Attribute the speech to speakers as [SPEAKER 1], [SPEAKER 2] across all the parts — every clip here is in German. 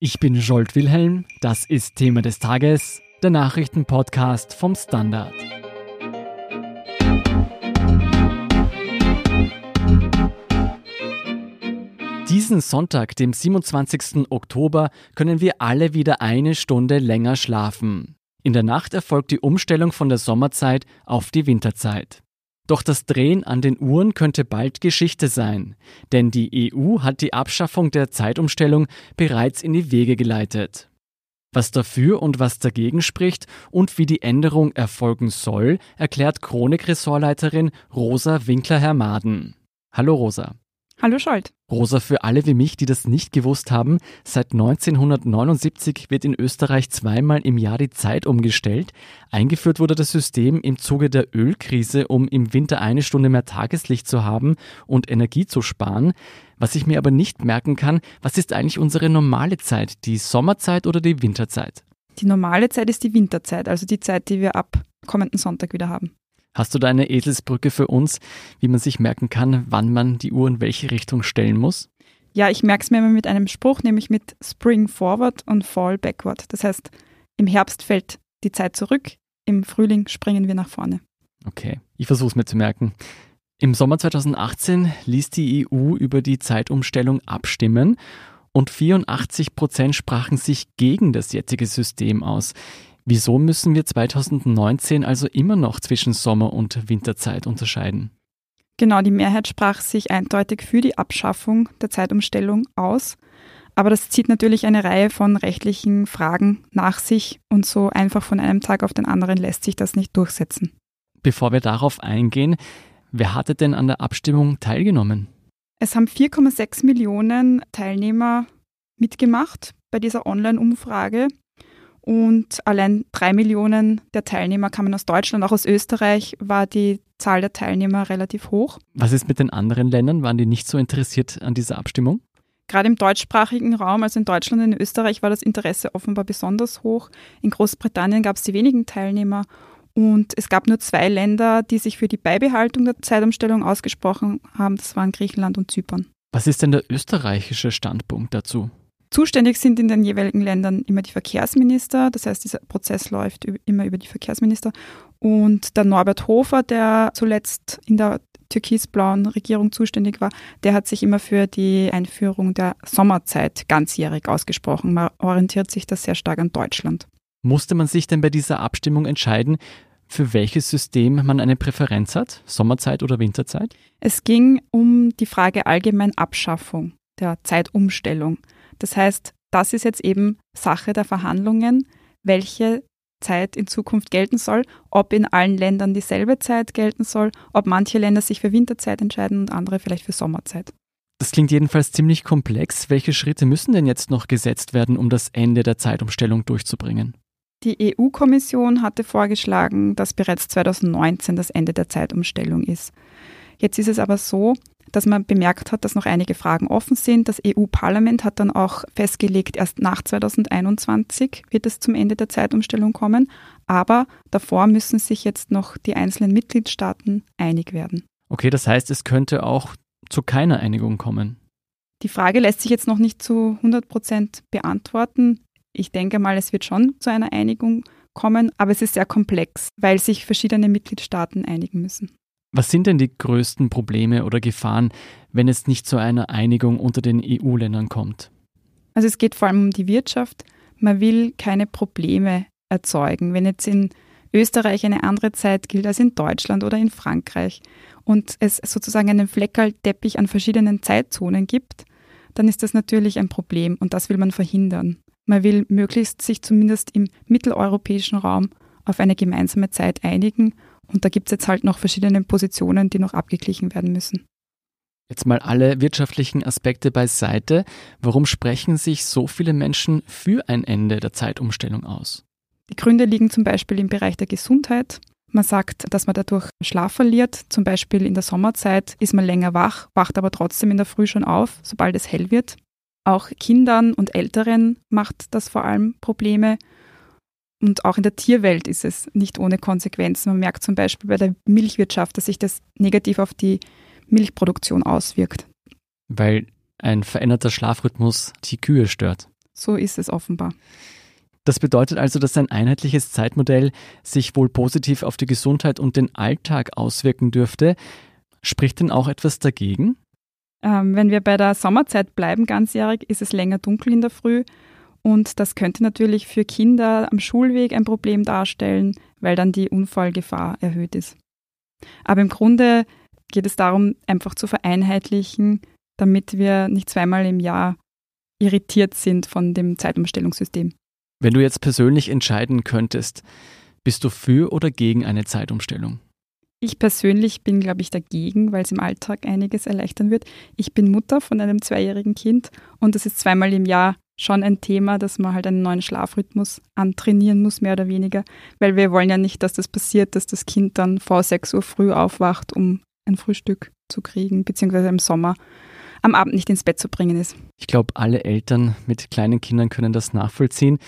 [SPEAKER 1] Ich bin Jolt Wilhelm, das ist Thema des Tages, der Nachrichtenpodcast vom Standard. Diesen Sonntag, dem 27. Oktober, können wir alle wieder eine Stunde länger schlafen. In der Nacht erfolgt die Umstellung von der Sommerzeit auf die Winterzeit. Doch das Drehen an den Uhren könnte bald Geschichte sein, denn die EU hat die Abschaffung der Zeitumstellung bereits in die Wege geleitet. Was dafür und was dagegen spricht und wie die Änderung erfolgen soll, erklärt Chronik-Ressortleiterin Rosa Winkler-Hermaden. Hallo Rosa.
[SPEAKER 2] Hallo Scholt.
[SPEAKER 1] Rosa, für alle wie mich, die das nicht gewusst haben, seit 1979 wird in Österreich zweimal im Jahr die Zeit umgestellt. Eingeführt wurde das System im Zuge der Ölkrise, um im Winter eine Stunde mehr Tageslicht zu haben und Energie zu sparen. Was ich mir aber nicht merken kann, was ist eigentlich unsere normale Zeit, die Sommerzeit oder die Winterzeit?
[SPEAKER 2] Die normale Zeit ist die Winterzeit, also die Zeit, die wir ab kommenden Sonntag wieder haben.
[SPEAKER 1] Hast du da eine Eselsbrücke für uns, wie man sich merken kann, wann man die Uhr in welche Richtung stellen muss?
[SPEAKER 2] Ja, ich merke es mir immer mit einem Spruch, nämlich mit Spring Forward und Fall Backward. Das heißt, im Herbst fällt die Zeit zurück, im Frühling springen wir nach vorne.
[SPEAKER 1] Okay, ich versuche es mir zu merken. Im Sommer 2018 ließ die EU über die Zeitumstellung abstimmen und 84 Prozent sprachen sich gegen das jetzige System aus. Wieso müssen wir 2019 also immer noch zwischen Sommer- und Winterzeit unterscheiden?
[SPEAKER 2] Genau, die Mehrheit sprach sich eindeutig für die Abschaffung der Zeitumstellung aus. Aber das zieht natürlich eine Reihe von rechtlichen Fragen nach sich und so einfach von einem Tag auf den anderen lässt sich das nicht durchsetzen.
[SPEAKER 1] Bevor wir darauf eingehen, wer hatte denn an der Abstimmung teilgenommen?
[SPEAKER 2] Es haben 4,6 Millionen Teilnehmer mitgemacht bei dieser Online-Umfrage und allein drei Millionen der Teilnehmer kamen aus Deutschland, auch aus Österreich war die Zahl der Teilnehmer relativ hoch.
[SPEAKER 1] Was ist mit den anderen Ländern? Waren die nicht so interessiert an dieser Abstimmung?
[SPEAKER 2] Gerade im deutschsprachigen Raum, also in Deutschland und in Österreich, war das Interesse offenbar besonders hoch. In Großbritannien gab es die wenigen Teilnehmer und es gab nur zwei Länder, die sich für die Beibehaltung der Zeitumstellung ausgesprochen haben. Das waren Griechenland und Zypern.
[SPEAKER 1] Was ist denn der österreichische Standpunkt dazu?
[SPEAKER 2] Zuständig sind in den jeweiligen Ländern immer die Verkehrsminister, das heißt, dieser Prozess läuft immer über die Verkehrsminister. Und der Norbert Hofer, der zuletzt in der türkisblauen Regierung zuständig war, der hat sich immer für die Einführung der Sommerzeit ganzjährig ausgesprochen. Man orientiert sich da sehr stark an Deutschland.
[SPEAKER 1] Musste man sich denn bei dieser Abstimmung entscheiden, für welches System man eine Präferenz hat, Sommerzeit oder Winterzeit?
[SPEAKER 2] Es ging um die Frage allgemein Abschaffung der Zeitumstellung. Das heißt, das ist jetzt eben Sache der Verhandlungen, welche Zeit in Zukunft gelten soll, ob in allen Ländern dieselbe Zeit gelten soll, ob manche Länder sich für Winterzeit entscheiden und andere vielleicht für Sommerzeit.
[SPEAKER 1] Das klingt jedenfalls ziemlich komplex. Welche Schritte müssen denn jetzt noch gesetzt werden, um das Ende der Zeitumstellung durchzubringen?
[SPEAKER 2] Die EU-Kommission hatte vorgeschlagen, dass bereits 2019 das Ende der Zeitumstellung ist. Jetzt ist es aber so, dass man bemerkt hat, dass noch einige Fragen offen sind. Das EU-Parlament hat dann auch festgelegt, erst nach 2021 wird es zum Ende der Zeitumstellung kommen. Aber davor müssen sich jetzt noch die einzelnen Mitgliedstaaten einig werden.
[SPEAKER 1] Okay, das heißt, es könnte auch zu keiner Einigung kommen.
[SPEAKER 2] Die Frage lässt sich jetzt noch nicht zu 100 Prozent beantworten. Ich denke mal, es wird schon zu einer Einigung kommen, aber es ist sehr komplex, weil sich verschiedene Mitgliedstaaten einigen müssen.
[SPEAKER 1] Was sind denn die größten Probleme oder Gefahren, wenn es nicht zu einer Einigung unter den EU-Ländern kommt?
[SPEAKER 2] Also es geht vor allem um die Wirtschaft. Man will keine Probleme erzeugen. Wenn jetzt in Österreich eine andere Zeit gilt als in Deutschland oder in Frankreich und es sozusagen einen Fleckerlteppich an verschiedenen Zeitzonen gibt, dann ist das natürlich ein Problem und das will man verhindern. Man will möglichst sich zumindest im mitteleuropäischen Raum auf eine gemeinsame Zeit einigen und da gibt es jetzt halt noch verschiedene Positionen, die noch abgeglichen werden müssen.
[SPEAKER 1] Jetzt mal alle wirtschaftlichen Aspekte beiseite. Warum sprechen sich so viele Menschen für ein Ende der Zeitumstellung aus?
[SPEAKER 2] Die Gründe liegen zum Beispiel im Bereich der Gesundheit. Man sagt, dass man dadurch Schlaf verliert. Zum Beispiel in der Sommerzeit ist man länger wach, wacht aber trotzdem in der Früh schon auf, sobald es hell wird. Auch Kindern und Älteren macht das vor allem Probleme. Und auch in der Tierwelt ist es nicht ohne Konsequenzen. Man merkt zum Beispiel bei der Milchwirtschaft, dass sich das negativ auf die Milchproduktion auswirkt.
[SPEAKER 1] Weil ein veränderter Schlafrhythmus die Kühe stört.
[SPEAKER 2] So ist es offenbar.
[SPEAKER 1] Das bedeutet also, dass ein einheitliches Zeitmodell sich wohl positiv auf die Gesundheit und den Alltag auswirken dürfte. Spricht denn auch etwas dagegen?
[SPEAKER 2] Ähm, wenn wir bei der Sommerzeit bleiben, ganzjährig, ist es länger dunkel in der Früh. Und das könnte natürlich für Kinder am Schulweg ein Problem darstellen, weil dann die Unfallgefahr erhöht ist. Aber im Grunde geht es darum, einfach zu vereinheitlichen, damit wir nicht zweimal im Jahr irritiert sind von dem Zeitumstellungssystem.
[SPEAKER 1] Wenn du jetzt persönlich entscheiden könntest, bist du für oder gegen eine Zeitumstellung?
[SPEAKER 2] Ich persönlich bin, glaube ich, dagegen, weil es im Alltag einiges erleichtern wird. Ich bin Mutter von einem zweijährigen Kind und es ist zweimal im Jahr schon ein Thema, dass man halt einen neuen Schlafrhythmus antrainieren muss, mehr oder weniger, weil wir wollen ja nicht, dass das passiert, dass das Kind dann vor 6 Uhr früh aufwacht, um ein Frühstück zu kriegen, beziehungsweise im Sommer am Abend nicht ins Bett zu bringen ist.
[SPEAKER 1] Ich glaube, alle Eltern mit kleinen Kindern können das nachvollziehen.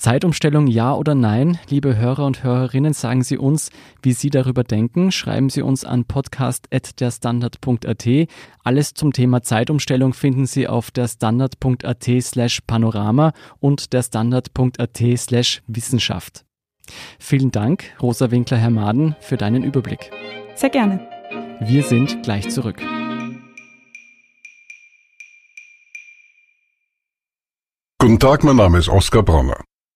[SPEAKER 1] Zeitumstellung ja oder nein? Liebe Hörer und Hörerinnen, sagen Sie uns, wie Sie darüber denken. Schreiben Sie uns an podcast.derstandard.at. Alles zum Thema Zeitumstellung finden Sie auf derstandard.at slash panorama und derstandard.at slash Wissenschaft. Vielen Dank, Rosa Winkler-Hermaden, für deinen Überblick.
[SPEAKER 2] Sehr gerne.
[SPEAKER 1] Wir sind gleich zurück.
[SPEAKER 3] Guten Tag, mein Name ist Oskar Bronner.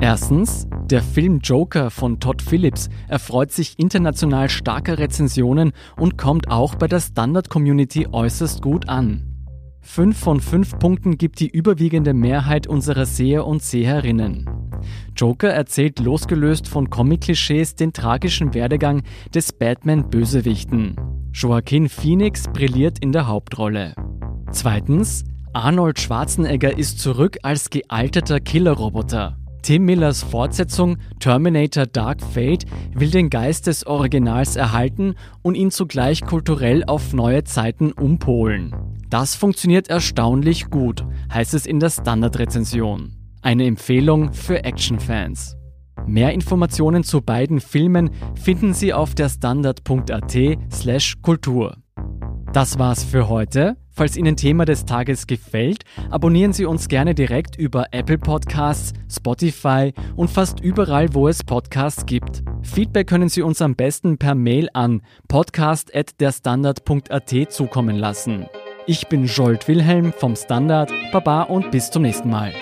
[SPEAKER 1] Erstens, der Film Joker von Todd Phillips erfreut sich international starker Rezensionen und kommt auch bei der Standard-Community äußerst gut an. Fünf von fünf Punkten gibt die überwiegende Mehrheit unserer Seher und Seherinnen. Joker erzählt losgelöst von Comic-Klischees den tragischen Werdegang des Batman-Bösewichten. Joaquin Phoenix brilliert in der Hauptrolle. Zweitens, Arnold Schwarzenegger ist zurück als gealterter Killerroboter. Tim Millers Fortsetzung Terminator Dark Fate will den Geist des Originals erhalten und ihn zugleich kulturell auf neue Zeiten umpolen. Das funktioniert erstaunlich gut, heißt es in der Standardrezension. Eine Empfehlung für Actionfans. Mehr Informationen zu beiden Filmen finden Sie auf der standard.at/slash Kultur. Das war's für heute. Falls Ihnen Thema des Tages gefällt, abonnieren Sie uns gerne direkt über Apple Podcasts, Spotify und fast überall, wo es Podcasts gibt. Feedback können Sie uns am besten per Mail an podcast.derstandard.at zukommen lassen. Ich bin Jolt Wilhelm vom Standard. Baba und bis zum nächsten Mal.